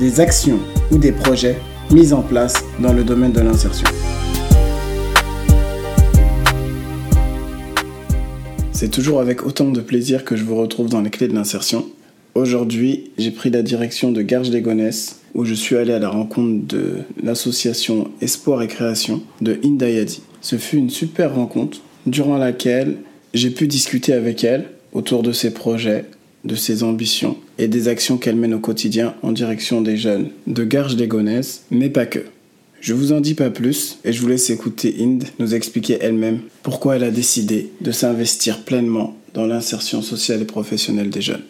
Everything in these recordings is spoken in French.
des actions ou des projets mis en place dans le domaine de l'insertion. C'est toujours avec autant de plaisir que je vous retrouve dans les clés de l'insertion. Aujourd'hui, j'ai pris la direction de garges les gonesse où je suis allé à la rencontre de l'association Espoir et Création de Indayadi. Ce fut une super rencontre durant laquelle j'ai pu discuter avec elle autour de ses projets, de ses ambitions et des actions qu'elle mène au quotidien en direction des jeunes de garges gonesse mais pas que. Je vous en dis pas plus et je vous laisse écouter Inde nous expliquer elle-même pourquoi elle a décidé de s'investir pleinement dans l'insertion sociale et professionnelle des jeunes.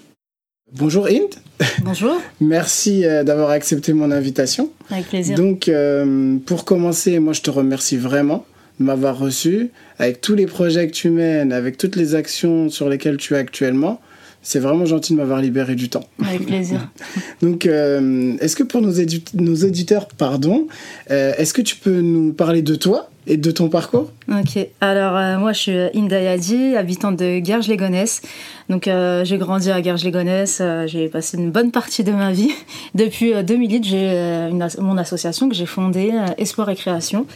Bonjour Inde. Bonjour. Merci euh, d'avoir accepté mon invitation. Avec plaisir. Donc euh, pour commencer, moi je te remercie vraiment de m'avoir reçu avec tous les projets que tu mènes, avec toutes les actions sur lesquelles tu es actuellement. C'est vraiment gentil de m'avoir libéré du temps. Avec plaisir. Donc, euh, est-ce que pour nos, nos auditeurs, pardon, euh, est-ce que tu peux nous parler de toi? Et de ton parcours Ok, alors euh, moi je suis Inda Yadi, habitante de Garges-les-Gonesse. Donc euh, j'ai grandi à Garges-les-Gonesse, euh, j'ai passé une bonne partie de ma vie. Depuis euh, 2008, j'ai euh, mon association que j'ai fondée, euh, Espoir et Création.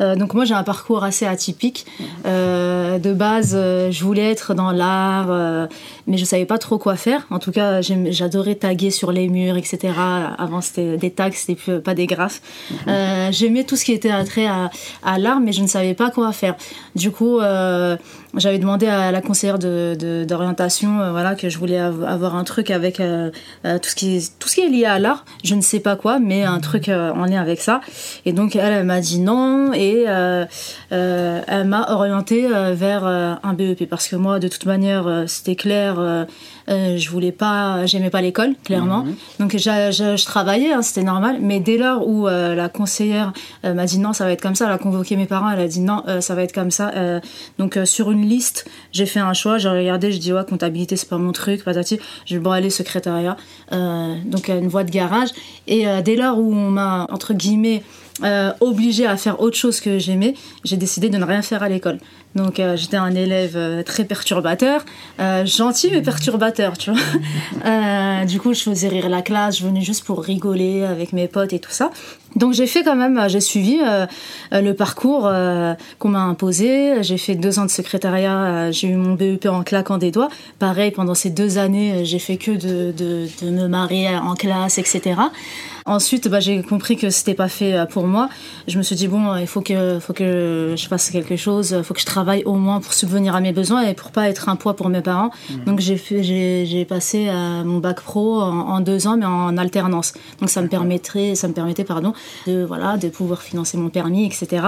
Euh, donc moi j'ai un parcours assez atypique. Euh, de base, euh, je voulais être dans l'art, euh, mais je savais pas trop quoi faire. En tout cas, j'adorais taguer sur les murs, etc. Avant c'était des tags, c'était pas des graphes. Euh, J'aimais tout ce qui était attrait à, à l'art, mais je ne savais pas quoi faire. Du coup, euh, j'avais demandé à la conseillère d'orientation euh, voilà, que je voulais av- avoir un truc avec euh, tout, ce qui est, tout ce qui est lié à l'art. Je ne sais pas quoi, mais un truc en lien avec ça. Et donc, elle, elle m'a dit non et elle m'a orienté euh, vers un BEP parce que moi, de toute manière, c'était clair. Euh, je voulais pas, j'aimais pas l'école, clairement. Donc j'a- je, je travaillais, hein, c'était normal. Mais dès lors où euh, la conseillère euh, m'a dit non, ça va être comme ça, elle a convoqué mes parents, elle a dit non, ça va être comme ça. Donc sur une liste, j'ai fait un choix, j'ai regardé, je dis ouais, comptabilité, c'est pas mon truc, patati. Je vais bon aller secrétariat, donc une voie de garage. Et dès lors où on m'a entre guillemets obligée à faire autre chose que j'aimais, j'ai décidé de ne rien faire à l'école. Donc euh, j'étais un élève euh, très perturbateur, euh, gentil mais perturbateur, tu vois. Euh, du coup, je faisais rire la classe, je venais juste pour rigoler avec mes potes et tout ça. Donc j'ai fait quand même, euh, j'ai suivi euh, euh, le parcours euh, qu'on m'a imposé. J'ai fait deux ans de secrétariat, j'ai eu mon BEP en claquant des doigts. Pareil, pendant ces deux années, j'ai fait que de, de, de me marier en classe, etc. Ensuite, bah, j'ai compris que c'était pas fait pour moi. Je me suis dit bon, il faut que, faut que je fasse quelque chose, il faut que je travaille au moins pour subvenir à mes besoins et pour pas être un poids pour mes parents. Donc j'ai fait, j'ai, j'ai passé euh, mon bac pro en, en deux ans, mais en alternance. Donc ça me permettrait, ça me permettait, pardon, de voilà, de pouvoir financer mon permis, etc.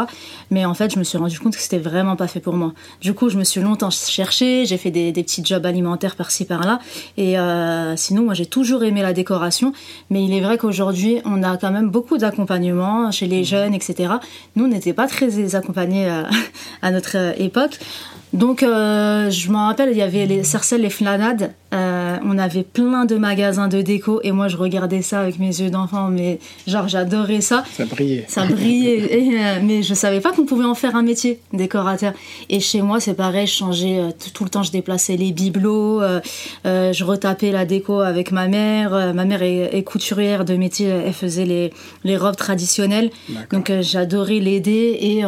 Mais en fait, je me suis rendu compte que c'était vraiment pas fait pour moi. Du coup, je me suis longtemps cherché, j'ai fait des, des petits jobs alimentaires par-ci par-là. Et euh, sinon, moi, j'ai toujours aimé la décoration, mais il est vrai qu'aujourd'hui on a quand même beaucoup d'accompagnement chez les jeunes, etc. Nous, on n'était pas très accompagnés à, à notre euh, époque. Donc, euh, je me rappelle, il y avait les Cercelles, les Flanades. Euh, on avait plein de magasins de déco et moi, je regardais ça avec mes yeux d'enfant, mais genre, j'adorais ça. Ça brillait. Ça brillait, et, euh, mais je savais pas qu'on pouvait en faire un métier, décorateur. Et chez moi, c'est pareil, je changeais euh, tout, tout le temps, je déplaçais les bibelots, je retapais la déco avec ma mère. Ma mère est, est couturière de métier, elle faisait les, les robes traditionnelles. Donc j'adorais l'aider et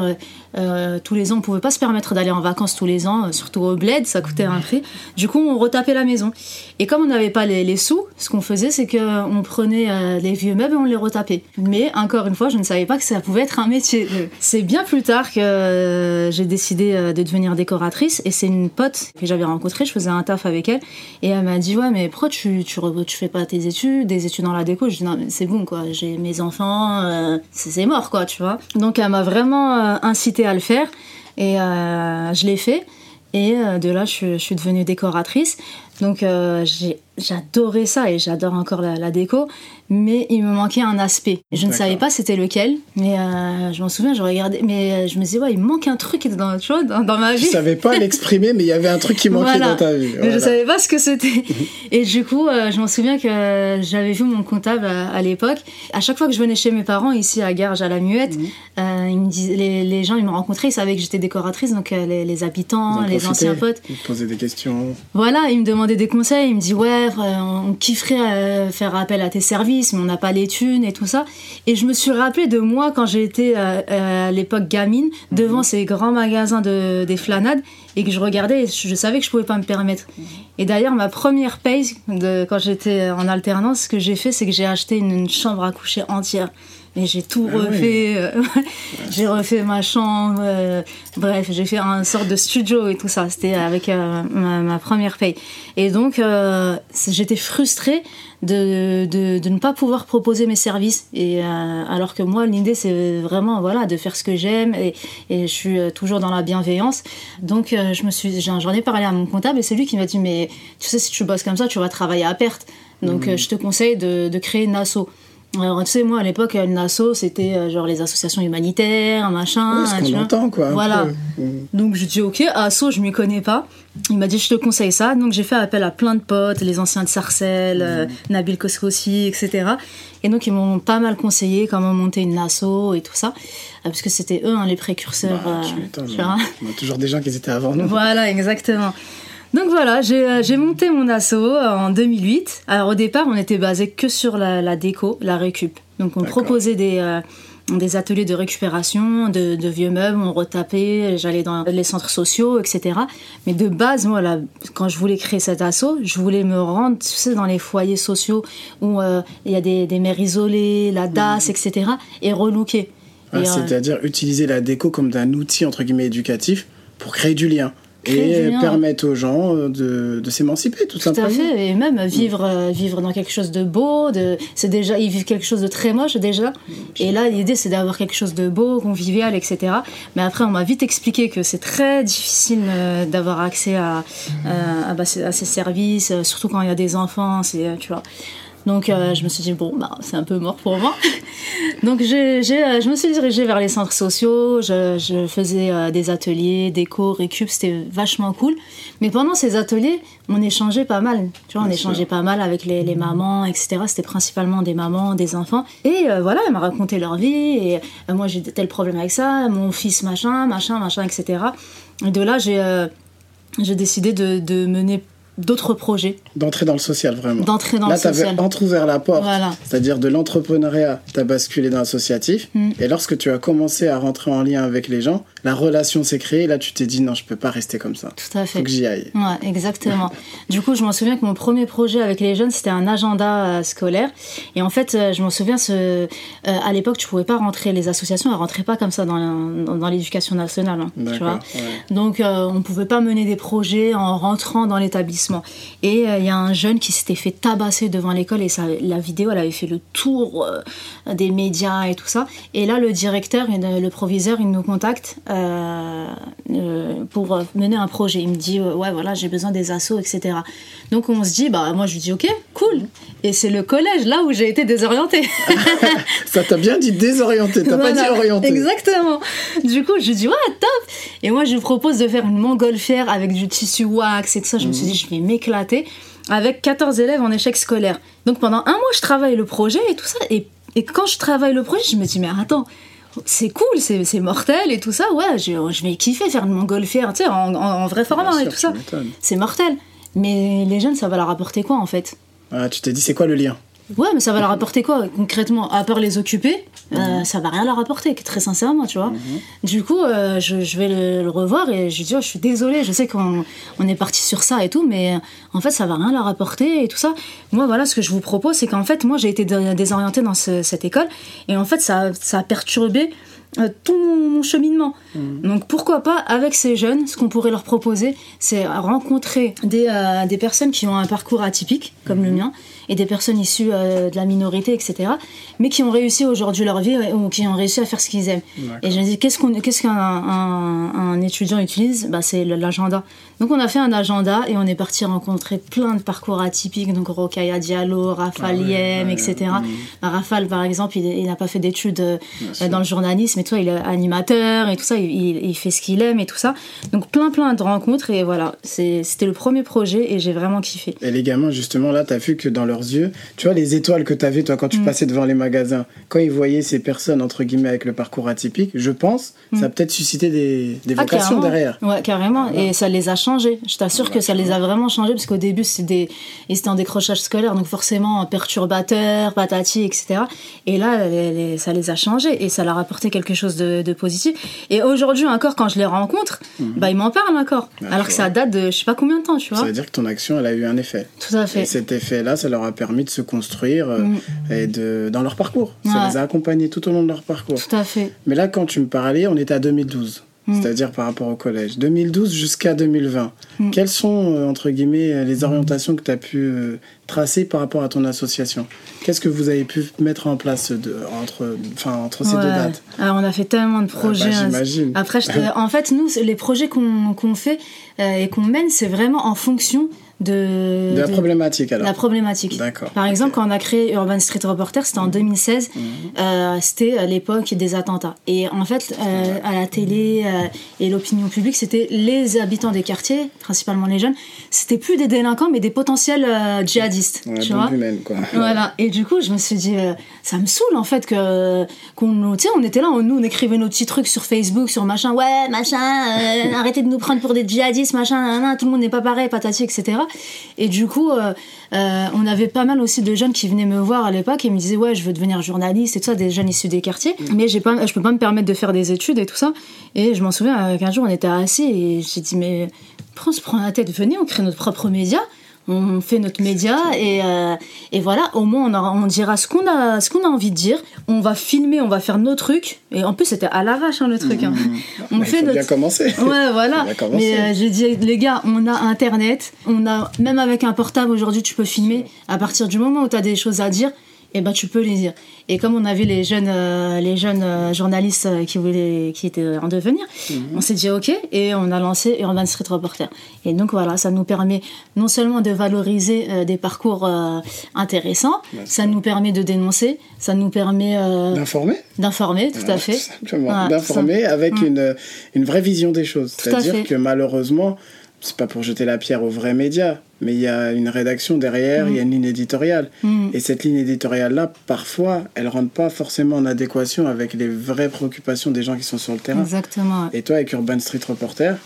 tous les ans, on pouvait pas se permettre d'aller en vacances tous les ans, surtout au bled, ça coûtait un prix. Du coup, on retapait la maison. Et comme on n'avait pas les, sous, ce qu'on faisait, c'est qu'on prenait euh, les vieux meubles et on les retapait. Mais encore une fois, je ne savais pas que ça pouvait être un métier. C'est bien plus tard que euh, j'ai décidé euh, de devenir décoratrice et c'est une pote que j'avais rencontrée, je faisais un taf avec elle et elle m'a dit ouais mais pourquoi tu, tu, fais pas tes études, des études dans la déco Je dis non mais c'est bon quoi, j'ai mes enfants, euh, c'est mort quoi tu vois. Donc elle m'a vraiment euh, incité à le faire et euh, je l'ai fait. Et euh, de là, je suis devenue décoratrice. Donc, euh, j'ai j'adorais ça et j'adore encore la, déco, mais il me manquait un aspect. Je ne savais pas c'était lequel, mais euh, je m'en souviens, je regardais, mais euh, je me disais, ouais, il manque un truc dans, tu vois, dans, ma vie. Je savais pas l'exprimer, mais il y avait un truc qui manquait dans ta vie. Mais je savais pas ce que c'était. et du coup, euh, je m'en souviens que j'avais vu mon comptable à, l'époque. À chaque fois que je venais chez mes parents, ici à Garges, à la Muette, mhm. ils me disaient, les, gens, ils me rencontraient, ils savaient que j'étais décoratrice, donc les, habitants, les anciens potes. Ils me posaient des questions. Voilà, ils me demandaient des conseils, ils me disaient, ouais, on kifferait euh, faire appel à tes services, mais on n'a pas les thunes et tout ça. Et je me suis rappelé de moi quand j'étais euh, euh, à l'époque gamine, devant mhm. ces grands magasins de, des flanades, et que je regardais, et je savais que je pouvais pas me permettre. Et d'ailleurs, ma première paye, de, quand j'étais en alternance, ce que j'ai fait, c'est que j'ai acheté une, chambre à coucher entière. Et j'ai tout ah refait. j'ai refait ma chambre. bref, j'ai fait un sorte de studio et tout ça. C'était avec ma, première paye. Et donc, j'étais frustrée de, de, de, ne pas pouvoir proposer mes services. Et, alors que moi, l'idée, c'est vraiment voilà, de faire ce que j'aime et, et, je suis toujours dans la bienveillance. Donc, je me suis, j'en ai parlé à mon comptable et c'est lui qui m'a dit Mais tu sais, si tu bosses comme ça, tu vas travailler à perte. Donc, mmh. je te conseille de, de créer une asso. Alors, tu sais, moi, à l'époque, une asso, c'était euh, genre les associations humanitaires, machin. Oui, ce qu'on entend, quoi. Voilà. Donc, je dis, ok, asso, je m'y connais pas. Il m'a dit, je te conseille ça. Donc, j'ai fait appel à plein de potes, les anciens de Sarcelles, euh, Nabil Koskossi, etc. Et donc, ils m'ont pas mal conseillé comment monter une asso et tout ça. Euh, parce que c'était eux, hein, les précurseurs. Bah, tu tu vois. On a toujours des gens qui étaient avant nous. Voilà, exactement. Donc voilà, euh, j'ai monté mon asso euh, en 2008. Alors au départ, on était basé que sur la, déco, la récup. Donc on proposait des, euh, des ateliers de récupération de, vieux meubles, on retapait, j'allais dans les centres sociaux, etc. Mais de base, moi, là, quand je voulais créer cet asso, je voulais me rendre, tu sais, dans les foyers sociaux où il y a des, des mères isolées, la DAS, etc. et relooker. Ah, c'est-à-dire utiliser la déco comme un outil, entre guillemets, éducatif pour créer du lien et permettre aux gens euh, de, de s'émanciper tout, simplement. Tout à fait, et même vivre, euh, vivre dans quelque chose de beau, de, c'est déjà, ils vivent quelque chose de très moche déjà, et là l'idée c'est d'avoir quelque chose de beau, convivial, etc. Mais après on m'a vite expliqué que c'est très difficile euh, d'avoir accès à, à, à, ces services, surtout quand il y a des enfants, c'est, tu vois. Donc euh, je me suis dit, bon, bah, c'est un peu mort pour moi. Donc j'ai, euh, je me suis dirigée vers les centres sociaux, je, je faisais euh, des ateliers, déco, récup, c'était vachement cool. Mais pendant ces ateliers, on échangeait pas mal. Tu vois, on échangeait pas mal avec les, les mamans, etc. C'était principalement des mamans, des enfants. Et voilà, elles m'ont raconté leur vie. Et moi, j'ai tel problème avec ça, mon fils, machin, machin, machin, etc. Et de là, j'ai, j'ai décidé de, de mener d'autres projets. D'entrer dans le social, vraiment. D'entrer dans le social. Là, tu avais entrouvert la porte. C'est-à-dire de l'entrepreneuriat, tu as basculé dans l'associatif. Mm. Et lorsque tu as commencé à rentrer en lien avec les gens, la relation s'est créée. Là, tu t'es dit, non, je peux pas rester comme ça. Tout à fait. Faut que j'y aille. Ouais, exactement. du coup, je m'en souviens que mon premier projet avec les jeunes, c'était un agenda euh, scolaire. Et en fait, euh, je m'en souviens, ce, euh, à l'époque, tu pouvais pas rentrer, les associations, elles rentraient pas comme ça dans, dans, l'éducation nationale. Hein, tu vois Donc, on pouvait pas mener des projets en rentrant dans l'établissement. Et il y a un jeune qui s'était fait tabasser devant l'école et ça, la vidéo, elle avait fait le tour des médias et tout ça. Et là, le directeur le proviseur, ils nous contactent. Euh, euh, pour mener un projet. Il me dit euh, ouais voilà j'ai besoin des assos etc. Donc on se dit bah moi je lui dis ok cool et c'est le collège là où j'ai été désorientée. Ça t'a bien dit désorientée, t'as pas dit orientée. Exactement. Du coup je lui dis ouais top et moi je lui propose de faire une montgolfière avec du tissu wax et tout ça. Je me suis dit je vais m'éclater avec 14 élèves en échec scolaire. Donc pendant un mois je travaille le projet et tout ça et et quand je travaille le projet, je me dis, mais attends, c'est cool, c'est mortel et tout ça, ouais, je, je vais kiffer faire une montgolfière, tu sais, en, vrai format et tout ça. C'est mortel. Mais les jeunes, ça va leur apporter quoi en fait? Ah, Tu t'es dit, c'est quoi le lien? Ouais, mais ça va leur apporter quoi concrètement À part les occuper, euh, mhm. ça va rien leur apporter, très sincèrement, tu vois. Mhm. Du coup, euh, je, vais le, revoir et je lui dis oh, Je suis désolée, je sais qu'on on est parti sur ça et tout, mais en fait, ça va rien leur apporter et tout ça. Moi, voilà, ce que je vous propose, c'est qu'en fait, moi, j'ai été désorientée dans cette école et en fait, ça, ça a perturbé euh, tout mon cheminement. Mhm. Donc pourquoi pas, avec ces jeunes, ce qu'on pourrait leur proposer, c'est rencontrer des, des personnes qui ont un parcours atypique, comme le mien, et des personnes issues euh, de la minorité, etc., mais qui ont réussi aujourd'hui leur vie ou qui ont réussi à faire ce qu'ils aiment. Et je me dis, qu'est-ce qu'un un, étudiant utilise, bah, c'est l'agenda. Donc on a fait un agenda et on est parti rencontrer plein de parcours atypiques, donc Rokaya Diallo, Rafal ah Yem, etc. Mm. Bah, Rafal, par exemple, il n'a pas fait d'études euh, dans le journalisme et ça, il est animateur et tout ça, il, il fait ce qu'il aime et tout ça. Donc plein plein de rencontres et voilà, c'était le premier projet et j'ai vraiment kiffé. Et les gamins, justement, là, tu as vu que dans leurs yeux, tu vois les étoiles que tu as vues, toi, quand tu mm. passais devant les magasins, quand ils voyaient ces personnes, entre guillemets, avec le parcours atypique, je pense, ça a mm. peut-être suscité des, des ah, vocations derrière. Ouais, carrément. Et ça les a changés. Je t'assure que ça les a vraiment changés parce qu'au début, des... ils étaient en décrochage scolaire, donc forcément perturbateur, patati, etc. Et là, ça les a changés et ça leur a apporté quelque chose de, positif. Et aujourd'hui encore, quand je les rencontre, mm. bah, ils m'en parlent encore. Alors que ça date de je sais pas combien de temps, tu vois. Ça veut dire que ton action, elle a eu un effet. Tout à fait. Et cet effet-là, ça leur a permis de se construire euh, mm. et de, dans leur parcours. Ça les a accompagnés tout au long de leur parcours. Tout à fait. Mais là, quand tu me parlais, on était à 2012. Mm. C'est-à-dire par rapport au collège. 2012 jusqu'à 2020. Mm. Quelles sont, euh, entre guillemets, les orientations que tu as pu euh, tracer par rapport à ton association? Qu'est-ce que vous avez pu mettre en place de, entre, enfin, entre ces deux dates? Alors, On a fait tellement de projets. Ah bah, j'imagine. Après, en fait, nous, les projets qu'on fait et qu'on mène, c'est vraiment en fonction de, la problématique alors. La problématique. D'accord. Par exemple, quand on a créé Urban Street Reporter, c'était en 2016, mhm. euh, c'était l'époque des attentats. Et en fait, euh, à la télé euh, et l'opinion publique, c'était les habitants des quartiers, principalement les jeunes, c'était plus des délinquants, mais des potentiels djihadistes. tu vois quoi. Voilà. Et du coup, je me suis dit, ça me saoule en fait que qu'on, sais, on était là, on, nous, on écrivait nos petits trucs sur Facebook, sur machin, ouais, machin, arrêtez de nous prendre pour des djihadistes, machin, tout le monde n'est pas pareil, patati, etc. Et du coup, euh, euh, on avait pas mal aussi de jeunes qui venaient me voir à l'époque et me disaient ouais, je veux devenir journaliste et tout ça, des jeunes issus des quartiers. Mm. Mais j'ai pas, je peux pas me permettre de faire des études et tout ça. Et je m'en souviens qu'un jour on était assis et j'ai dit mais prends, se prend la tête, venez, on crée notre propre média on fait notre média et, euh, et voilà, au moins on, on dira ce qu'on a, ce qu'on a envie de dire. On va filmer, on va faire nos trucs. Et en plus, c'était à l'arrache hein, le truc. Hein. Mmh. On fait notre... bien commencer. Ouais, voilà. Mais euh, j'ai dit, les gars, on a Internet. On a, même avec un portable aujourd'hui, tu peux filmer. À partir du moment où tu as des choses à dire, et eh ben tu peux les dire. Et comme on a vu les jeunes, euh, les jeunes euh, journalistes euh, qui voulaient, qui étaient en devenir, mhm. on s'est dit ok et on a lancé Urban Street Reporter. Et donc voilà, ça nous permet non seulement de valoriser des parcours intéressants, ça nous permet de dénoncer, ça nous permet d'informer. D'informer, tout à fait. d'informer avec mm. une, une vraie vision des choses. C'est-à-dire que malheureusement c'est pas pour jeter la pierre aux vrais médias, mais il y a une rédaction derrière, il y a une ligne éditoriale. Mm. Et cette ligne éditoriale-là, parfois, elle rentre pas forcément en adéquation avec les vraies préoccupations des gens qui sont sur le terrain. Exactement. Et toi, avec Urban Street Reporter,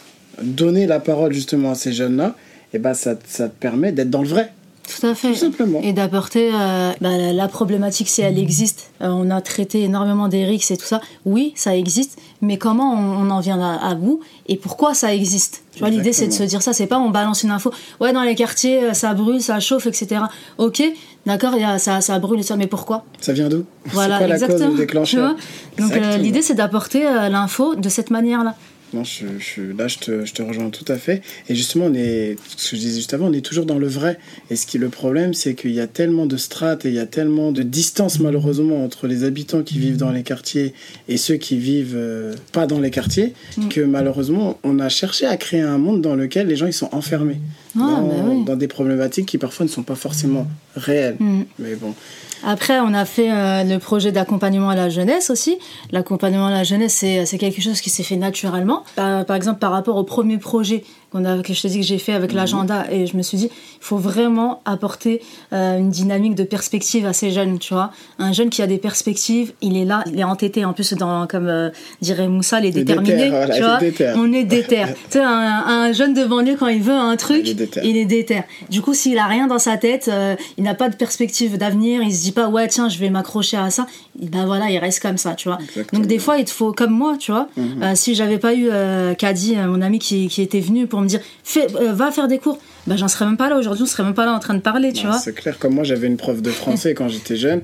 donner la parole justement à ces jeunes-là, et eh ben ça, ça te permet d'être dans le vrai. Tout à fait. simplement. Et d'apporter euh, bah, la problématique si elle existe. Euh, on a traité énormément d'Eric et tout ça. Oui, ça existe, mais comment on, en vient à, bout et pourquoi ça existe? Tu vois, l'idée c'est de se dire ça, c'est pas on balance une info. Ouais, dans les quartiers, euh, ça brûle, ça chauffe, etc. Ok, d'accord, ça, ça brûle et ça, mais pourquoi? Ça vient d'où? Voilà, quoi exactement. la cause déclencheur? Donc l'idée c'est d'apporter l'info de cette manière-là. Non, je, je, là, je te, je te, rejoins tout à fait. Et justement, on est, ce que je disais juste avant, on est toujours dans le vrai. Et ce qui le problème, c'est qu'il y a tellement de strates et il y a tellement de distance, malheureusement, entre les habitants qui vivent dans les quartiers et ceux qui vivent euh, pas dans les quartiers, mm. que malheureusement, on a cherché à créer un monde dans lequel les gens ils sont enfermés. Ah, bah dans, des problématiques qui parfois ne sont pas forcément réelles. Mm. Mais bon. Après, on a fait euh, le projet d'accompagnement à la jeunesse aussi. L'accompagnement à la jeunesse, c'est quelque chose qui s'est fait naturellement. Par, exemple, par rapport au premier projet a, que je te dis que j'ai fait avec mhm. l'agenda. Et je me suis dit il faut vraiment apporter euh, une dynamique de perspective à ces jeunes tu vois. Un jeune qui a des perspectives il est là il est entêté. En plus dans comme euh, dirait Moussa les déterminés tu vois. on est déter tu sais un, jeune de banlieue quand il veut un truc il est déter, du coup s'il a rien dans sa tête euh, il n'a pas de perspective d'avenir il se dit pas ouais tiens je vais m'accrocher à ça ben voilà il reste comme ça tu vois. Donc des fois il te faut comme moi tu vois. Mhm. si j'avais pas eu Kadi mon ami qui, qui était venu pour me dire euh, va faire des cours. Ben j'en serais même pas là aujourd'hui on serait même pas là en train de parler tu vois. c'est clair comme moi j'avais une prof de français quand j'étais jeune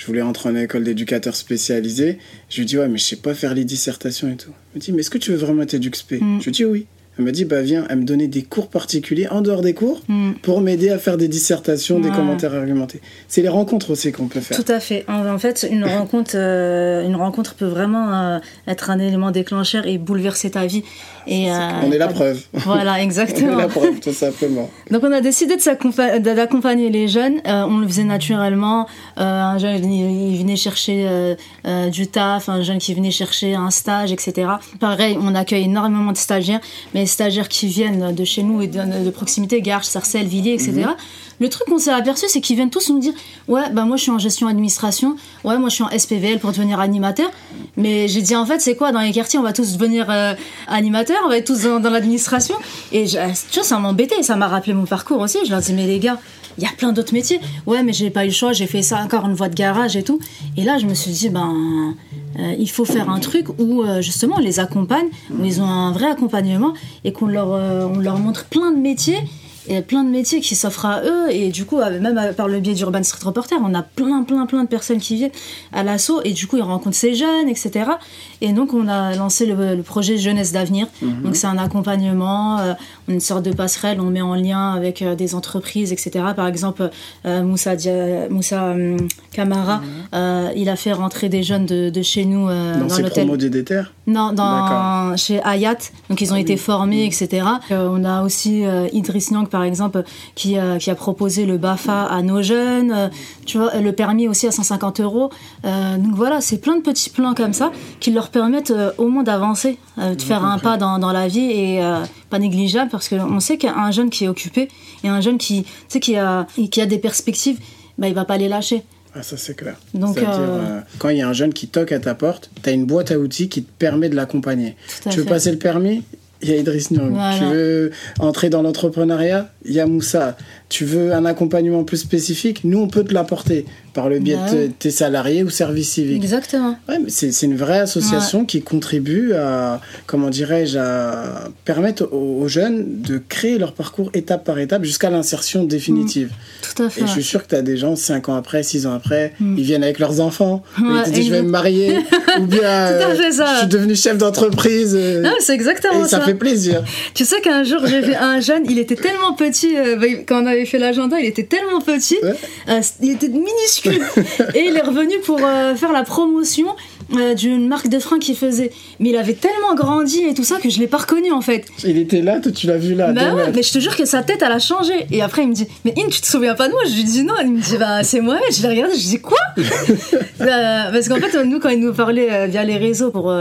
je voulais rentrer en école d'éducateur spécialisé. Je lui dis ouais mais je sais pas faire les dissertations et tout. Elle me dit mais est-ce que tu veux vraiment être mm. je lui dis oui Elle m'a dit, bah viens, elle me donnait des cours particuliers en dehors des cours Mm. pour m'aider à faire des dissertations, des commentaires argumentés. C'est les rencontres aussi qu'on peut faire. Tout à fait. En, fait, une rencontre, euh, une rencontre peut vraiment euh, être un élément déclencheur et bouleverser ta vie. Et, euh, On est la preuve. Voilà, On est exactement. la preuve, tout simplement. Donc on a décidé d'accompagner les jeunes. On le faisait naturellement. Un jeune, il, venait chercher du taf, un jeune qui venait chercher un stage, etc. Pareil, on accueille énormément de stagiaires, mais stagiaires qui viennent de chez nous et de, de proximité, Garches, Sarcelles, Villiers, etc. Le truc qu'on s'est aperçu, c'est qu'ils viennent tous nous dire Ouais, bah moi je suis en gestion administration, ouais, moi je suis en SPVL pour devenir animateur. Mais j'ai dit En fait, c'est quoi Dans les quartiers, on va tous devenir euh, animateurs, on va être tous dans, dans l'administration. Et je- tu vois, ça m'embêtait, ça m'a rappelé mon parcours aussi. Je leur dis Mais les gars, il y a plein d'autres métiers. Ouais, mais j'ai pas eu le choix, j'ai fait ça encore une voie de garage et tout. Et là, je me suis dit Ben. euh, il faut faire un truc où euh, justement on les accompagne, où ils ont un vrai accompagnement et qu'on leur, euh, on leur montre plein de métiers et plein de métiers qui s'offrent à eux. Et du coup euh, même euh, par le biais d'Urban Street Reporter on a plein plein plein de personnes qui viennent à l'assaut. Et du coup ils rencontrent ces jeunes etc et donc on a lancé le, le projet Jeunesse d'avenir. Donc c'est un accompagnement euh, une sorte de passerelle. On met en lien avec euh, des entreprises etc par exemple euh, Moussa, Dia- Moussa Camara euh, il a fait rentrer des jeunes de, de chez nous Dans dans l'hôtel non, dans, chez Hayat, donc ils ont été formés, etc. Euh, on a aussi euh, Idriss Niang, par exemple, qui, euh, qui a proposé le BAFA à nos jeunes, euh, tu vois, le permis aussi à 150 euros. Euh, donc voilà, c'est plein de petits plans comme ça qui leur permettent au moins d'avancer, de faire un pas dans, dans la vie et pas négligeable parce qu'on sait qu'un jeune qui est occupé et un jeune qui, qui, a, qui a des perspectives, bah, il va pas les lâcher. Ah, ça c'est clair. Donc, euh, euh, quand il y a un jeune qui toque à ta porte, tu as une boîte à outils qui te permet de l'accompagner. Tu veux fait. passer le permis? Il y a Idriss Niang. Voilà. Tu veux entrer dans l'entrepreneuriat? Il y a Moussa. Tu veux un accompagnement plus spécifique Nous, on peut te l'apporter par le biais Bah de t- tes salariés ou services civiques. Exactement. Ouais, mais c'est c'est une vraie association qui contribue à, comment dirais-je, à permettre aux, aux jeunes de créer leur parcours étape par étape jusqu'à l'insertion définitive. Tout à fait. Et je suis sûr que tu as des gens, 5 ans après, 6 ans après, Mm. ils viennent avec leurs enfants, ils te disent je vais me marier, ou bien euh, je suis devenu chef d'entreprise. euh, Non, c'est exactement et ça, ça. fait plaisir. Tu sais qu'un jour, j'ai vu un jeune, il était tellement petit, euh, bah, quand on avait fait l'agenda, il était tellement petit, Ouais. euh, il était minuscule. et il est revenu pour euh, faire la promotion euh, d'une marque de frein qu'il faisait. Mais il avait tellement grandi et tout ça que je l'ai pas reconnu en fait. Il était là, toi tu l'as vu là. Bah deux ouais, mètres. mais je te jure que sa tête, elle a changé. Et après, il me dit, mais In, tu te souviens pas de moi? Je lui dis non. Il me dit, bah c'est moi. Je l'ai regardé, je lui dis quoi? Euh, Parce qu'en fait, nous, quand il nous parlait via les réseaux pour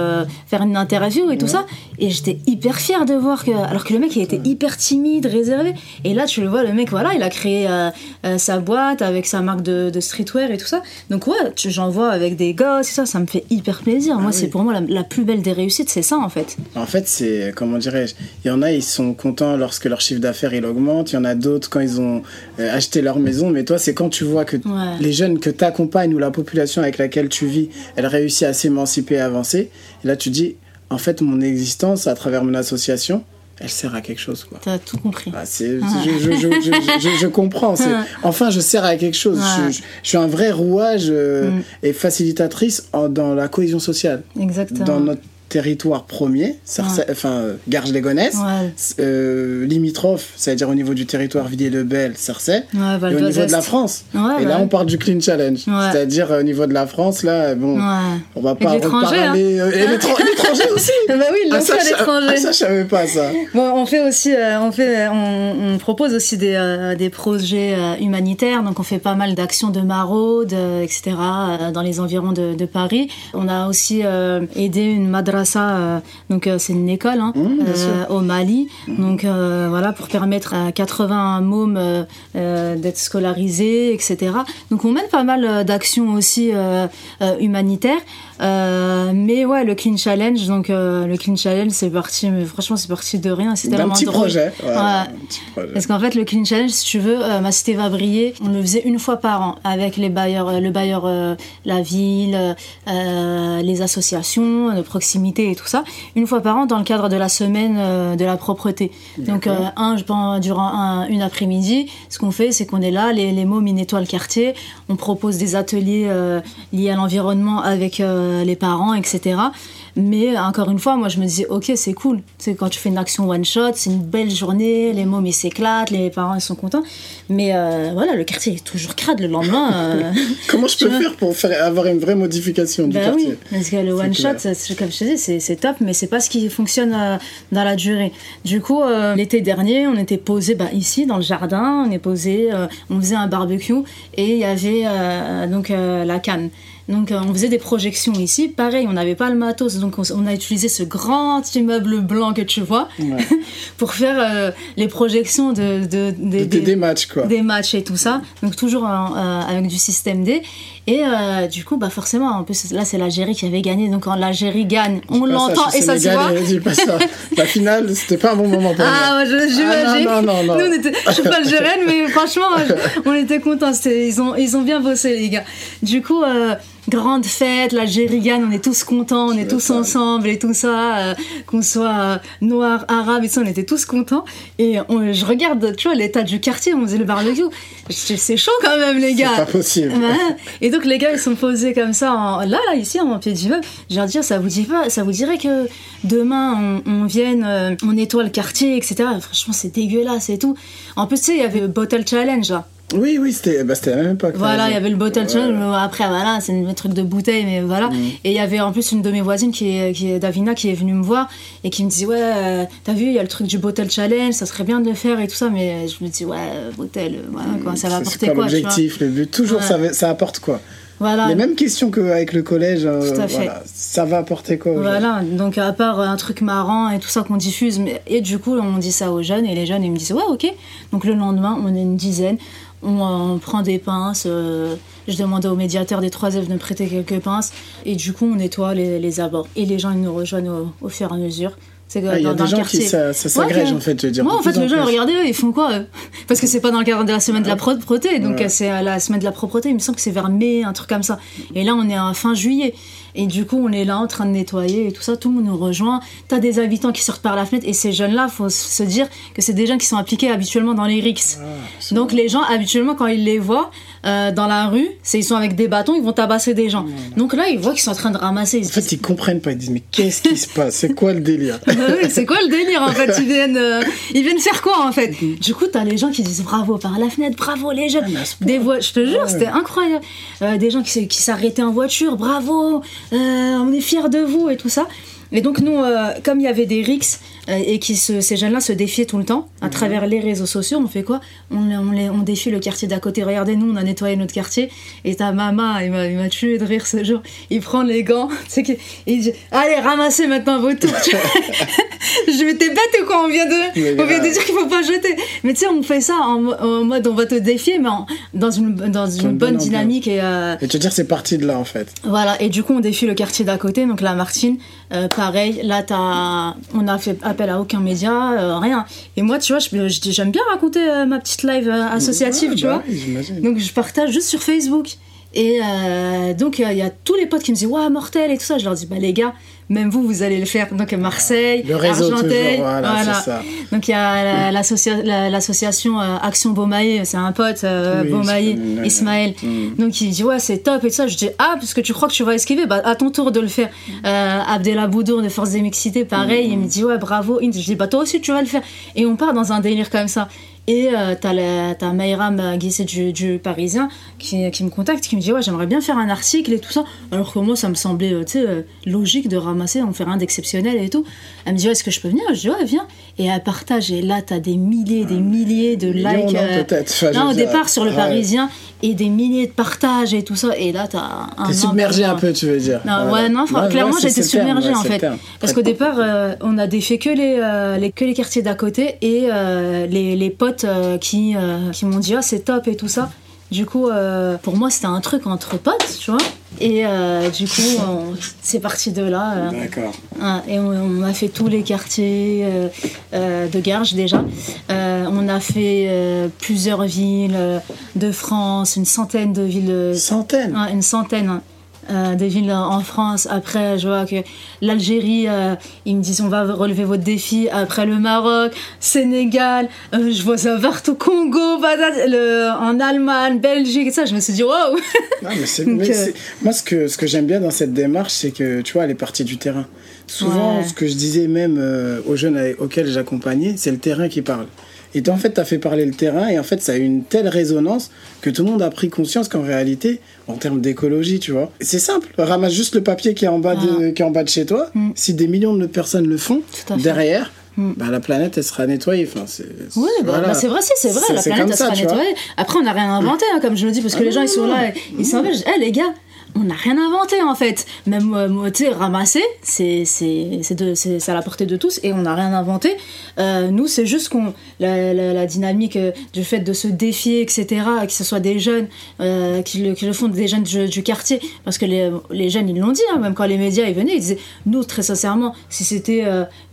faire une interview et tout ça, et j'étais hyper fière de voir que, alors que le mec, il était hyper timide, réservé. Et là, tu le vois, le mec, voilà, il a créé euh, euh, sa boîte avec sa marque de, de streetwear et tout ça. Donc ouais, j'en vois avec des gosses et ça, ça me fait hyper plaisir. moi, Ah oui. c'est pour moi la, la plus belle des réussites, c'est ça en fait. En fait, c'est, comment dirais-je, il y en a, ils sont contents lorsque leur chiffre d'affaires il augmente, il y en a d'autres quand ils ont euh, acheté leur maison, mais toi, c'est quand tu vois que Ouais. les jeunes que tu accompagnes ou la population avec laquelle tu vis, elle réussit à s'émanciper et avancer, et là tu dis, en fait, mon existence à travers mon association, elle sert à quelque chose, quoi. T'as tout compris. Ah, c'est, je, je, je, je, je- je comprends. C'est, enfin, je sers à quelque chose. Je, suis un vrai rouage euh, Mm. et facilitatrice en- dans la cohésion sociale. Exactement. Dans notre territoire premier, Sarcelles- enfin, euh, Garges-les-Gonesse, Ouais. euh, limitrophe, c'est-à-dire au niveau du territoire Villiers-le-Bel, Ouais, Val et au niveau de la. France. Ouais, et là, ouais. on parle du Clean Challenge. Ouais. C'est-à-dire euh, au niveau de la France, là, bon, Ouais. on va pas hein. reparler. euh, et l'étran- l'étranger aussi bah oui, ah, ça, à l'étranger. ah, ça, je savais pas ça. Bon, on fait aussi, euh, on fait, on, on propose aussi des, euh, des projets humanitaires. Donc, on fait pas mal d'actions de maraude, euh, etc. dans les environs de, de Paris. On a aussi aidé une madrasa. euh, donc, euh, c'est une école hein, Mmh, euh, au Mali. Donc, voilà, pour permettre à 80 mômes d'être scolarisés, etc. Donc, on mène pas mal d'actions aussi humanitaires. Euh, mais ouais, le Clean Challenge, donc euh, le Clean Challenge, c'est parti, mais franchement, c'est parti de rien. C'était vraiment petit drôle. projet. Ouais, Ouais. un petit projet. Parce qu'en fait, le Clean Challenge, si tu veux, euh, ma cité va briller. On le faisait une fois par an avec les bailleurs, le bailleur, la ville, les associations de proximité et tout ça. Une fois par an dans le cadre de la semaine de la propreté. Donc, un, je pense, durant un- une après-midi, ce qu'on fait, c'est qu'on est là, les, les mômes, ils nettoient le quartier. On propose des ateliers liés à l'environnement avec les parents, etc. Mais encore une fois, moi, je me disais, ok, c'est cool. C'est quand tu fais une action one shot, c'est une belle journée, les mômes ils s'éclatent, les parents ils sont contents. Mais euh, voilà, le quartier est toujours crade le lendemain. euh, Comment je peux faire pour faire avoir une vraie modification du bah quartier? oui, parce que le one shot, comme je te dis, c'est top, mais c'est pas ce qui fonctionne euh, dans la durée. Du coup, l'été dernier, on était posé bah, ici dans le jardin, on est posé, on faisait un barbecue et il y avait donc la canne. Donc on faisait des projections ici, pareil, on n'avait pas le matos, donc on, a utilisé ce grand immeuble blanc que tu vois Ouais. pour faire euh, les projections de, de- Des, des- des- des matchs, quoi. des matchs et tout ça, donc toujours en- euh, avec du système D. Et euh, du coup, bah forcément, en plus là c'est l'Algérie qui avait gagné, donc quand l'Algérie gagne, on l'entend et ça se voit. sénégalais, Dis pas ça. La finale, c'était pas un bon moment pour moi. Ah, ouais, je- j'imagine. Ah, non, non, non. Nous, on était, je suis pas algérienne, mais franchement, on était contents. Ils ont, ils ont bien bossé, les gars. Du coup, euh, grande fête, l'Algérie gagne, on est tous contents, on est tous ensemble et tout ça, euh, qu'on soit euh, noir, arabe et tout ça, on était tous contents. Et on- je regarde, tu vois, l'état du quartier, on faisait le barbecue. C'est chaud quand même, les C'est gars. pas possible. Et donc les gars ils sont posés comme ça là là ici en pied d'immeuble. Je leur dis ça vous dit pas ça vous dirait que demain on, vienne euh, on nettoie le quartier etc. Franchement c'est dégueulasse et tout. En plus tu sais il y avait le bottle challenge là. Oui, oui, c'était bah, la même époque. t'as Voilà il y avait le bottle Ouais. challenge. mais Après voilà c'est un truc de bouteille mais voilà. Mm. Et il y avait en plus une de mes voisines qui est, qui est Davina qui est venue me voir et qui me dit ouais euh, t'as vu il y a le truc du bottle challenge ça serait bien de le faire et tout ça mais je me dis ouais bottle euh, voilà quoi ça va apporter quoi quoi l'objectif, le but Toujours, Ouais. ça, va- ça apporte quoi Voilà. Les mêmes questions qu'avec le collège. euh, Tout à fait. voilà. Ça va apporter quoi Voilà, donc à part un truc marrant et tout ça qu'on diffuse, mais, et du coup on dit ça aux jeunes et les jeunes ils me disent ouais ok. Donc le lendemain on est une dizaine, on, on prend des pinces, euh, je demandais au médiateur des trois F de me prêter quelques pinces et du coup on nettoie les, les abords et les gens ils nous rejoignent au, au fur et à mesure. C'est Ah, Il y a dans, des dans gens quartier. qui ça, ça s'agrège Ouais, en fait, je veux dire. Moi, en fait, les gens, regardez, eux, ils font quoi eux? Parce que c'est pas dans le cadre de la semaine de la propreté, donc Ouais. euh, c'est à la semaine de la propreté, il me semble que c'est vers mai, un truc comme ça. Et là, on est à fin juillet. Et du coup, on est là en train de nettoyer et tout ça, tout le monde nous rejoint. T'as des habitants qui sortent par la fenêtre, et ces jeunes-là, faut se dire que c'est des gens qui sont appliqués habituellement dans les RICS. Ah, Donc les gens, habituellement, quand ils les voient euh, dans la rue, c'est ils sont avec des bâtons, ils vont tabasser des gens. Donc là, ils voient qu'ils sont en train de ramasser. Ils En fait, ils comprennent pas. Ils disent mais qu'est-ce qui se passe? C'est quoi le délire? Bah oui, c'est quoi le délire en fait? Ils viennent, euh, ils viennent faire quoi en fait? Du coup, t'as les gens qui disent bravo par la fenêtre, bravo les jeunes. Ah. Des voix, je te jure, Ouais. c'était incroyable. Euh, des gens qui, qui s'arrêtaient en voiture, bravo, on est fiers de vous et tout ça. Et donc nous, euh, comme il y avait des rixes euh, et qui se, ces jeunes-là se défiaient tout le temps à Mhm. travers les réseaux sociaux, on fait quoi? On, les- on, les- on défie le quartier d'à côté. Regardez, nous, on a nettoyé notre quartier. Et ta maman, il m'a, il tué de rire ce jour. Il prend les gants, c'est que, il dit allez ramassez maintenant vos tours. je m'étais bête ou quoi? On vient de, on vient de dire qu'il faut pas jeter. Mais tu sais, on fait ça en, mo- en mode on va te défier, mais en- dans une dans une bonne dynamique et euh, Et te dire c'est parti de là en fait. voilà, et du coup, on défie le quartier d'à côté, donc la Martine, euh, pareil, là, t'as... on a fait appel à aucun média, euh, rien. Et moi, tu vois, j'aime bien raconter euh, ma petite live euh, associative, Ouais, tu bah vois. oui. Donc, je partage juste sur Facebook. Et euh, donc, il y a tous les potes qui me disent, ouais, mortel et tout ça. Je leur dis, bah, les gars, même vous, vous allez le faire. Donc, Marseille, Le réseau Argenteuil, toujours, voilà, c'est ça. donc il y a la- l'associa- la- l'association euh, Action Beaumaillé, c'est un pote, euh, Oui, Ismaël. Mm. Donc il dit ouais c'est top et tout ça. Je dis ah parce que tu crois que tu vas esquiver, bah à ton tour de le faire. Euh, Abdella Boudour de Force des Mixités, pareil, il me dit ouais bravo. Je dis bah toi aussi tu vas le faire. Et on part dans un délire comme ça. Et euh, t'as Mayram euh, Guisset du, du Parisien qui, qui me contacte, qui me dit ouais j'aimerais bien faire un article et tout ça. Alors que moi ça me semblait euh, euh, logique de ramasser, en faire un d'exceptionnel et tout. Elle me dit ouais est-ce que je peux venir? Je dis ouais viens. Et elle partage et là t'as des milliers, des milliers de Millions, likes. non, euh. Enfin, non, au dire, départ sur le ouais. Parisien et des milliers de partages et tout ça. Et là, t'as un. T'es submergé un peu, tu veux dire. Non, Voilà. ouais, non, enfin, Ouais, clairement, terme, submergée ouais, en fait. terme. Parce qu'au départ, euh, on a défait que les, euh, les, que les quartiers d'à côté et euh, les, les potes euh, qui, euh, qui m'ont dit ah, c'est top et tout ça. Du coup, euh, pour moi, c'était un truc entre potes, tu vois. Et euh, du coup, c'est parti de là. euh, D'accord. ah, et on, on a fait tous les quartiers euh, euh, de Garges déjà. Euh, on a fait euh, plusieurs villes de France, une centaine de villes. ouais, une centaine. Euh, des villes en France. Après, je vois que l'Algérie, euh, ils me disent on va relever votre défi. Après le Maroc, Sénégal, euh, je vois ça partout, Congo, le, en Allemagne, Belgique, et ça. Je me suis dit waouh. Moi, ce que, ce que j'aime bien dans cette démarche, c'est que tu vois, elle est partie du terrain. Souvent, ce que je disais même aux jeunes auxquels j'accompagnais, c'est le terrain qui parle. Et en fait, tu as fait parler le terrain et en fait, ça a eu une telle résonance que tout le monde a pris conscience qu'en réalité, en termes d'écologie, tu vois, c'est simple. Ramasse juste le papier qui est en bas, de, qui est en bas de chez toi. Mm. Si des millions de personnes le font, derrière, mm. bah, la planète, elle sera nettoyée. Enfin, c'est, oui, bah, bah, c'est vrai, c'est vrai, la planète, elle sera nettoyée. Après, on n'a rien inventé, hein, comme je le dis, parce que les gens, ils sont là, ils s'en vont. Eh, les gars, on n'a rien inventé en fait. Même euh, tu sais, ramasser, c'est à la portée de tous et on n'a rien inventé. Euh, nous, c'est juste qu'on la, la, dynamique euh, du fait de se défier, etc., que ce soit des jeunes qui, le, qui, le, font, des jeunes du, quartier, parce que les, les jeunes, ils l'ont dit, hein, même quand les médias ils venaient, ils disaient, nous, très sincèrement, si c'était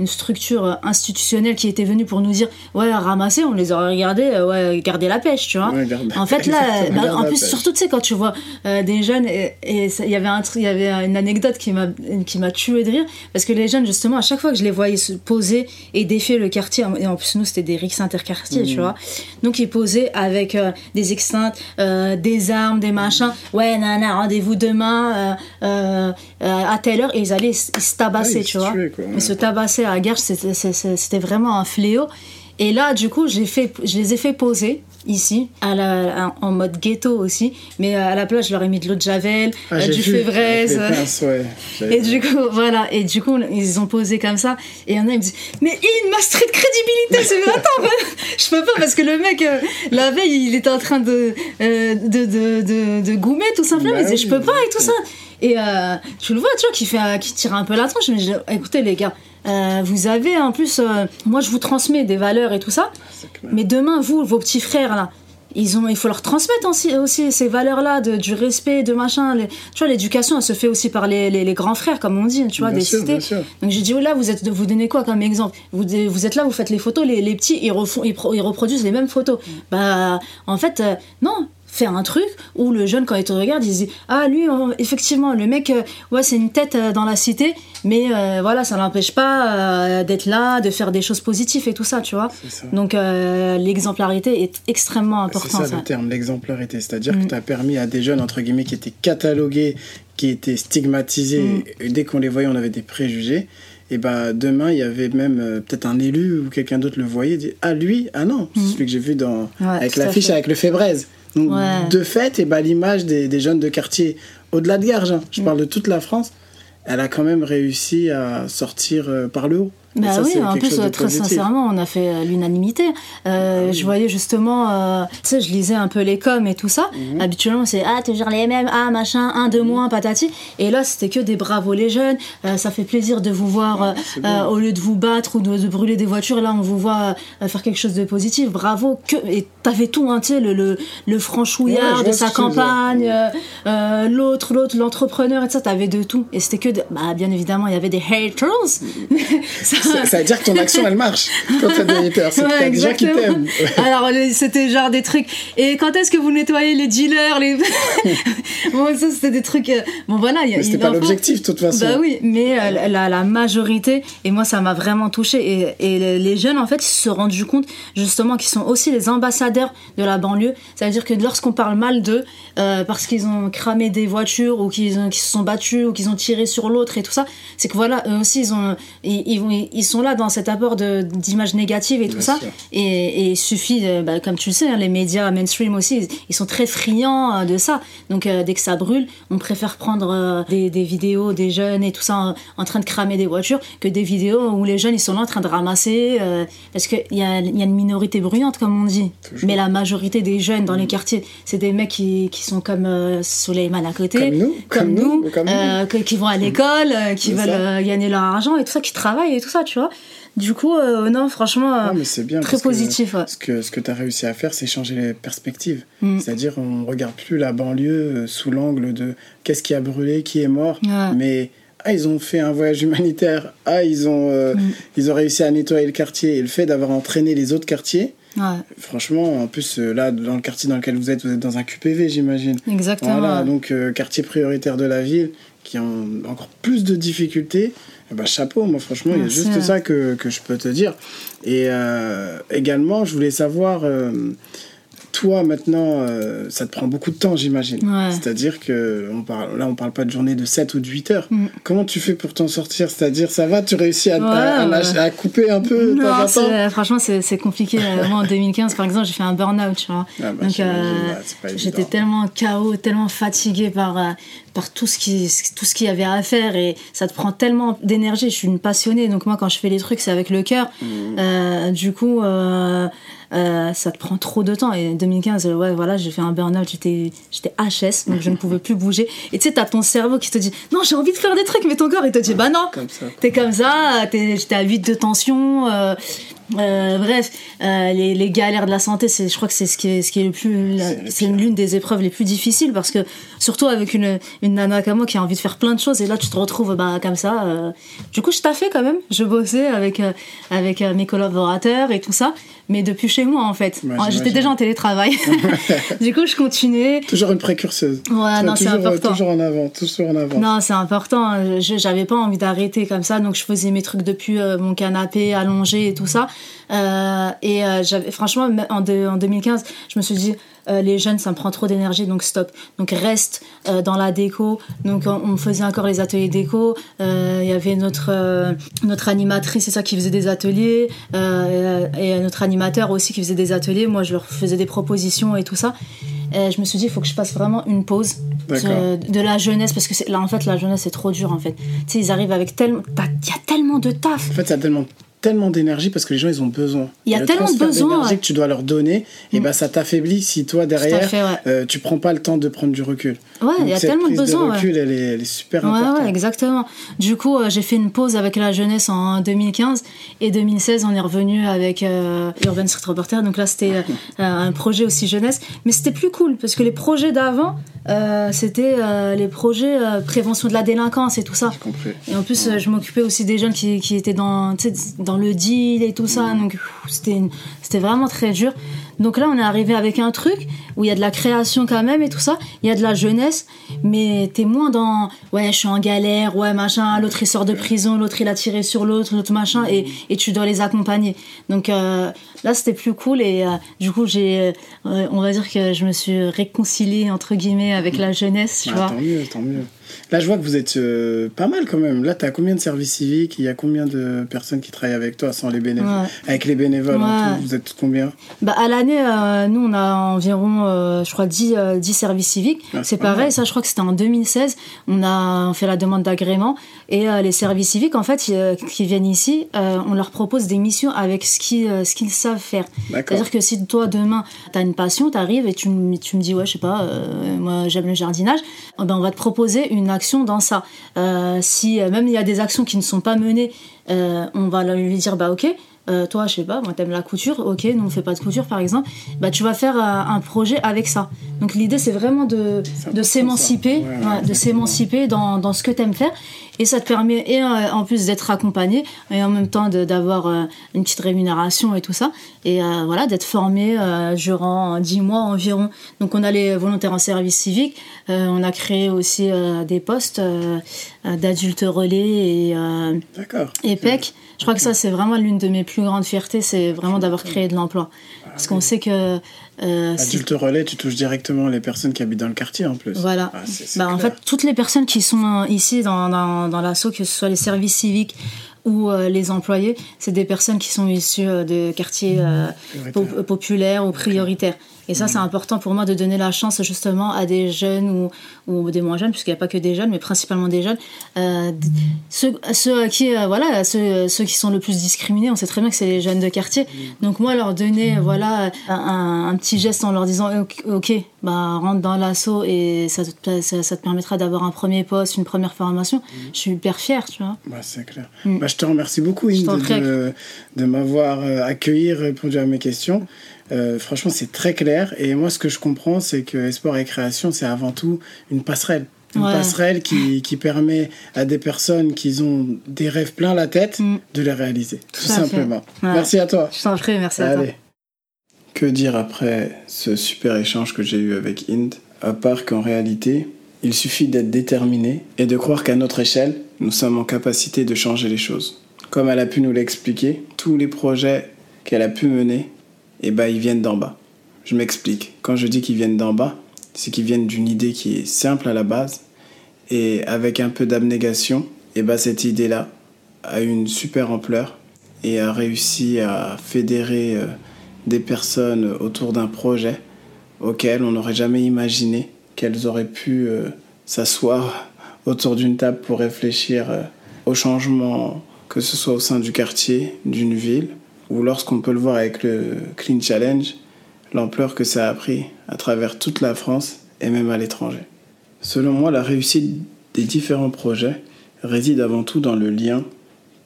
une structure institutionnelle qui était venue pour nous dire, ouais, ramasser, on les aurait regardés, ouais, garder la pêche, tu vois. en fait, là, bah, en plus, surtout, tu sais, quand tu vois des jeunes et il y avait un il y avait une anecdote qui m'a qui m'a tué de rire parce que les jeunes justement à chaque fois que je les voyais se poser et défier le quartier et en plus nous c'était des rixes interquartiers tu mmh. vois. Donc ils posaient avec euh, des extinctes euh, des armes des machins. Ouais nana rendez-vous demain euh, à telle heure. Et ils allaient se tabasser tu vois. se tabasser à la guerre c'était vraiment un fléau. Et là, du coup, j'ai fait, je les ai fait poser ici, à la, en mode ghetto aussi. Mais à la place, je leur ai mis de l'eau de Javel, ah, euh, du févreze. et du coup, voilà. Et du coup, ils ont posé comme ça. Et il y en a, ils me disent Mais in, ma street crédibilité Attends, je peux pas parce que le mec, euh, la veille, il était en train de, euh, de, de, de, de, goumer tout simplement. Bah il disait Je peux pas et tout ça. Et tu le vois, tu vois, qui, fait, qui tire un peu la tronche. Mais écoutez, les gars, euh, vous avez en plus, euh, moi je vous transmets des valeurs et tout ça, mais demain vous, vos petits frères là, ils ont, il faut leur transmettre aussi, ces valeurs-là, du respect, de machin. tu vois, l'éducation, elle se fait aussi par les, les, grands frères, comme on dit, tu vois, des cités. Donc j'ai dit, oh là, vous êtes, vous donnez quoi comme exemple? Vous, vous êtes là, vous faites les photos, les, les petits, ils, refont, ils, reproduisent les mêmes photos. Bah, en fait, euh, non, faire un truc où le jeune, quand il te regarde, il se dit Ah, lui, effectivement, le mec, euh, ouais, c'est une tête euh, dans la cité, mais euh, voilà, ça n'empêche pas d'être là, de faire des choses positives et tout ça, tu vois. Donc, l'exemplarité est extrêmement importante. C'est ça, le terme, l'exemplarité. C'est-à-dire que mm. tu as permis à des jeunes, entre guillemets, qui étaient catalogués, qui étaient stigmatisés, mm. et dès qu'on les voyait, on avait des préjugés et ben demain il y avait même peut-être un élu ou quelqu'un d'autre le voyait dit ah lui? Ah non c'est mm. celui que j'ai vu dans avec l'affiche avec le de fait, et bah, l'image des, jeunes de quartier, au-delà de Garges, hein, je mm. parle de toute la France, elle a quand même réussi à sortir euh, par le haut. Bah oui, en plus, très sincèrement, on a fait euh, l'unanimité. Euh, ah je voyais justement, euh, tu sais, je lisais un peu les coms et tout ça. Mhm. Habituellement, c'est ah, toujours les mêmes, ah, machin, un, deux mhm. mois, patati. Et là, c'était que des bravos les jeunes. ça fait plaisir de vous voir, au lieu de vous battre ou de, brûler des voitures, là, on vous voit faire quelque chose de positif. Bravo. Que... Et t'avais tout, hein, tu sais, le, le, le franchouillard de sa campagne, l'autre, l'autre, l'entrepreneur, et ça, t'avais de tout. Et c'était que, bah, bien évidemment, il y avait des haters. ça, ça, veut dire que ton action, elle marche quand t'as des haters. C'est ouais, des gens qui t'aiment. Alors, c'était genre des trucs. Et quand est-ce que vous nettoyez les dealers les... Bon, ça, c'était des trucs. Euh, bon, voilà. Mais c'était pas l'objectif, de toute façon. Bah oui, mais euh, la, la, majorité, et moi, ça m'a vraiment touché. Et, et, les jeunes, en fait, ils se sont rendus compte, justement, qu'ils sont aussi les ambassadeurs de la banlieue. Ça veut dire que lorsqu'on parle mal d'eux, euh, parce qu'ils ont cramé des voitures, ou qu'ils se sont battus, ou qu'ils ont tiré sur l'autre et tout ça, c'est que voilà, eux aussi, ils, ont, ils, ils, vont, ils sont là dans cet apport d'images négatives et tout ça. Et, il suffit, bah, comme tu le sais, hein, les médias mainstream aussi, ils sont très friands euh, de ça. Donc euh, dès que ça brûle, on préfère prendre euh, des, vidéos des jeunes et tout ça en, train de cramer des voitures que des vidéos où les jeunes ils sont là en train de ramasser. parce qu'il y a, y a une minorité bruyante, comme on dit. Mais la majorité des jeunes dans les quartiers, c'est des mecs qui, qui sont comme Soleiman à côté. Comme nous. Comme, nous. qui vont à l'école, qui veulent gagner leur argent et tout ça, qui travaillent et tout ça, tu vois. Du coup, euh, non, franchement, bien très positif. Ce que, ce que tu as réussi à faire, c'est changer les perspectives. Mm. C'est-à-dire, on regarde plus la banlieue euh, sous l'angle de qu'est-ce qui a brûlé, qui est mort, mais ah, ils ont fait un voyage humanitaire, ah, ils ont, euh, mm. ils ont réussi à nettoyer le quartier, et le fait d'avoir entraîné les autres quartiers, Franchement, en plus, euh, là, dans le quartier dans lequel vous êtes, vous êtes dans un QPV, j'imagine. Exactement. Voilà, donc euh, quartier prioritaire de la ville, qui a encore plus de difficultés. Eh ben, chapeau, moi franchement, il y a juste ça que, que, je peux te dire. Et euh, également, je voulais savoir, toi maintenant, euh, ça te prend beaucoup de temps, j'imagine. C'est-à-dire que on parle, là, on parle pas de journée de 7 ou de 8 heures. Mm. Comment tu fais pour t'en sortir? C'est-à-dire, ça va, tu réussis à, à, couper un peu non, Franchement, c'est compliqué. Euh, moi, en 2015, par exemple, j'ai fait un burn-out, tu vois. Ah, bah, Donc, euh, j'étais tellement KO, tellement fatiguée par, par tout ce qui tout ce qu'il y avait à faire et ça te prend tellement d'énergie. Je suis une passionnée, donc moi, quand je fais les trucs, c'est avec le cœur. Mm. du coup euh, ça te prend trop de temps. Et en 2015, ouais, voilà, j'ai fait un burn-out, j'étais, j'étais HS, donc je ne pouvais plus bouger. Et tu sais, t'as ton cerveau qui te dit, non, j'ai envie de faire des trucs, mais ton corps, il te dit, bah non, t'es comme ça, j'étais à 8 de tension, euh, euh, bref, euh, les, les, galères de la santé, c'est, je crois que c'est ce qui est, ce qui est le plus, c'est l'une des épreuves les plus difficiles parce que surtout avec une, une nana comme moi qui a envie de faire plein de choses et là tu te retrouves bah comme ça. Euh. Du coup, je taffais quand même. Je bossais avec euh, avec euh, mes collaborateurs et tout ça, mais depuis chez moi en fait. J'étais déjà en télétravail. du coup, je continuais. Toujours une précurseuse. Ouais, non, c'est important. Toujours en avant, toujours en avant. Non, c'est important. J'avais pas envie d'arrêter comme ça, donc je faisais mes trucs depuis mon canapé allongé et tout ça. Euh, et euh, j'avais, franchement, en, en 2015, je me suis dit, euh, les jeunes, ça me prend trop d'énergie, donc stop. Donc reste dans la déco. Donc on, faisait encore les ateliers déco. Il y avait notre notre animatrice, c'est ça, qui faisait des ateliers, et notre animateur aussi qui faisait des ateliers. Moi, je leur faisais des propositions et tout ça. Et je me suis dit, il faut que je passe vraiment une pause de, la jeunesse parce que là, en fait, la jeunesse c'est trop dur en fait. Tu sais, ils arrivent avec tellement, il y a tellement de taf. En fait, il y a tellement tellement d'énergie parce que les gens ils ont besoin. Il y a tellement de besoin que tu dois leur donner et ben ça t'affaiblit si toi derrière euh, tu prends pas le temps de prendre du recul. Ouais, il y a tellement de besoin. De recul, elle, est, elle, est, super importante. Ouais, exactement. Du coup, euh, j'ai fait une pause avec la jeunesse en 2015 et 2016 on est revenu avec euh, Urban Street Reporter. Donc là c'était un projet aussi jeunesse, mais c'était plus cool parce que les projets d'avant c'était les projets prévention de la délinquance et tout ça. Et en plus je m'occupais aussi des jeunes qui, qui étaient dans dans le deal et tout ça. Donc c'était c'était vraiment très dur. Donc là, on est arrivé avec un truc où il y a de la création quand même et tout ça. Il y a de la jeunesse, mais t'es moins dans ouais, je suis en galère, ouais, machin. L'autre il sort de prison, l'autre il a tiré sur l'autre, l'autre machin, et, et tu dois les accompagner. Donc euh, là, c'était plus cool et euh, du coup, j'ai, euh, on va dire que je me suis réconciliée entre guillemets avec la jeunesse, tu vois. Tant mieux, tant mieux. Là, je vois que vous êtes euh, pas mal quand même. Là, tu as combien de services civiques? Il y a combien de personnes qui travaillent avec toi sans les bénévoles? Avec les bénévoles vous êtes combien? Bah, À l'année, euh, nous, on a environ, euh, je crois, 10, 10 services civiques. Ah, c'est pareil, ça, je crois que c'était en 2016. On a fait la demande d'agrément. Et les services civiques, en fait, qui viennent ici, on leur propose des missions avec ce qu'ils ce qu'ils savent faire. C'est-à-dire que si toi, demain, tu as une passion, tu arrives et tu, tu me dis, ouais, je sais pas, moi, j'aime le jardinage, ben, on va te proposer une action dans ça. Euh, si euh, même il y a des actions qui ne sont pas menées, euh, on va lui dire bah ok. toi, je sais pas, moi t'aimes la couture, ok, nous on fait pas de couture par exemple, bah tu vas faire un projet avec ça. Donc l'idée c'est vraiment de, de s'émanciper, de s'émanciper dans, dans, ce que t'aimes faire et ça te permet et en plus d'être accompagné et en même temps d'avoir une petite rémunération et tout ça et voilà d'être formé durant 10 mois environ. Donc on a les volontaires en service civique, on a créé aussi des postes d'adultes relais et, et PEC. Je crois que ça, c'est vraiment l'une de mes plus grandes fiertés, c'est vraiment d'avoir créé de l'emploi. Ah Parce qu'on sait que. Euh, Adulte relais, tu touches directement les personnes qui habitent dans le quartier en plus. Voilà. Ah, bah, en fait, toutes les personnes qui sont ici dans, dans, dans l'assaut, que ce soit les services civiques ou euh, les employés, c'est des personnes qui sont issues euh, de quartiers euh, populaires ou prioritaires. Et ça, c'est important pour moi de donner la chance justement à des jeunes ou, ou des moins jeunes, puisqu'il n'y a pas que des jeunes, mais principalement des jeunes. Euh, ceux, ceux, qui, euh, voilà, ceux, ceux, qui sont le plus discriminés, on sait très bien que c'est les jeunes de quartier. Donc moi, leur donner voilà, un, un, petit geste en leur disant Ok, bah, rentre dans l'assaut et ça te, ça, te permettra d'avoir un premier poste, une première formation. Je suis hyper fière, tu vois. Bah, c'est clair. Mm. Bah, je te remercie beaucoup, Inde, de, de m'avoir euh, accueilli, répondu à mes questions. Euh, franchement, c'est très clair. Et moi, ce que je comprends, c'est que sport et création, c'est avant tout une passerelle. Une passerelle qui, qui, permet à des personnes qui ont des rêves plein la tête mm. de les réaliser, tout, simplement. Merci à toi. Je t'en prie, merci à toi. Que dire après ce super échange que j'ai eu avec Inde À part qu'en réalité, il suffit d'être déterminé et de croire qu'à notre échelle, nous sommes en capacité de changer les choses. Comme elle a pu nous l'expliquer, tous les projets qu'elle a pu mener, eh ben, ils viennent d'en bas. Je m'explique. Quand je dis qu'ils viennent d'en bas, c'est qu'ils viennent d'une idée qui est simple à la base et avec un peu d'abnégation, eh ben, cette idée-là a une super ampleur et a réussi à fédérer euh, des personnes autour d'un projet auquel on n'aurait jamais imaginé qu'elles auraient pu euh, s'asseoir autour d'une table pour réfléchir euh, au changement, que ce soit au sein du quartier, d'une ville, ou lorsqu'on peut le voir avec le Clean Challenge, l'ampleur que ça a pris à travers toute la France et même à l'étranger. Selon moi, la réussite des différents projets réside avant tout dans le lien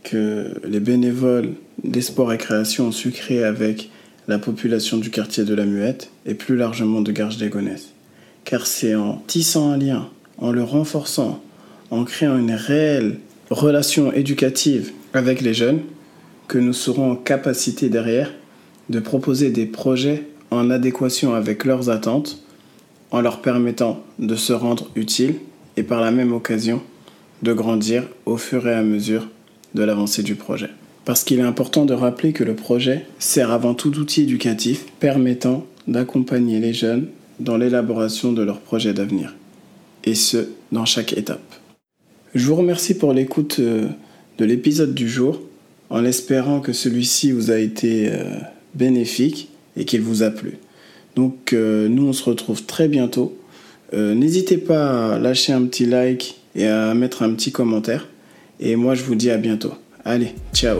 que les bénévoles des sports et créations ont su créer avec la population du quartier de la Muette et plus largement de garges des Car c'est en tissant un lien, en le renforçant, en créant une réelle relation éducative avec les jeunes, que nous serons en capacité derrière de proposer des projets en adéquation avec leurs attentes, en leur permettant de se rendre utiles et par la même occasion de grandir au fur et à mesure de l'avancée du projet. Parce qu'il est important de rappeler que le projet sert avant tout d'outil éducatif permettant d'accompagner les jeunes dans l'élaboration de leurs projets d'avenir. Et ce, dans chaque étape. Je vous remercie pour l'écoute euh, de l'épisode du jour, en espérant que celui-ci vous a été euh, bénéfique et qu'il vous a plu. Donc euh, nous, on se retrouve très bientôt. N'hésitez pas à lâcher un petit like et à mettre un petit commentaire. Et moi, je vous dis à bientôt. Allez, ciao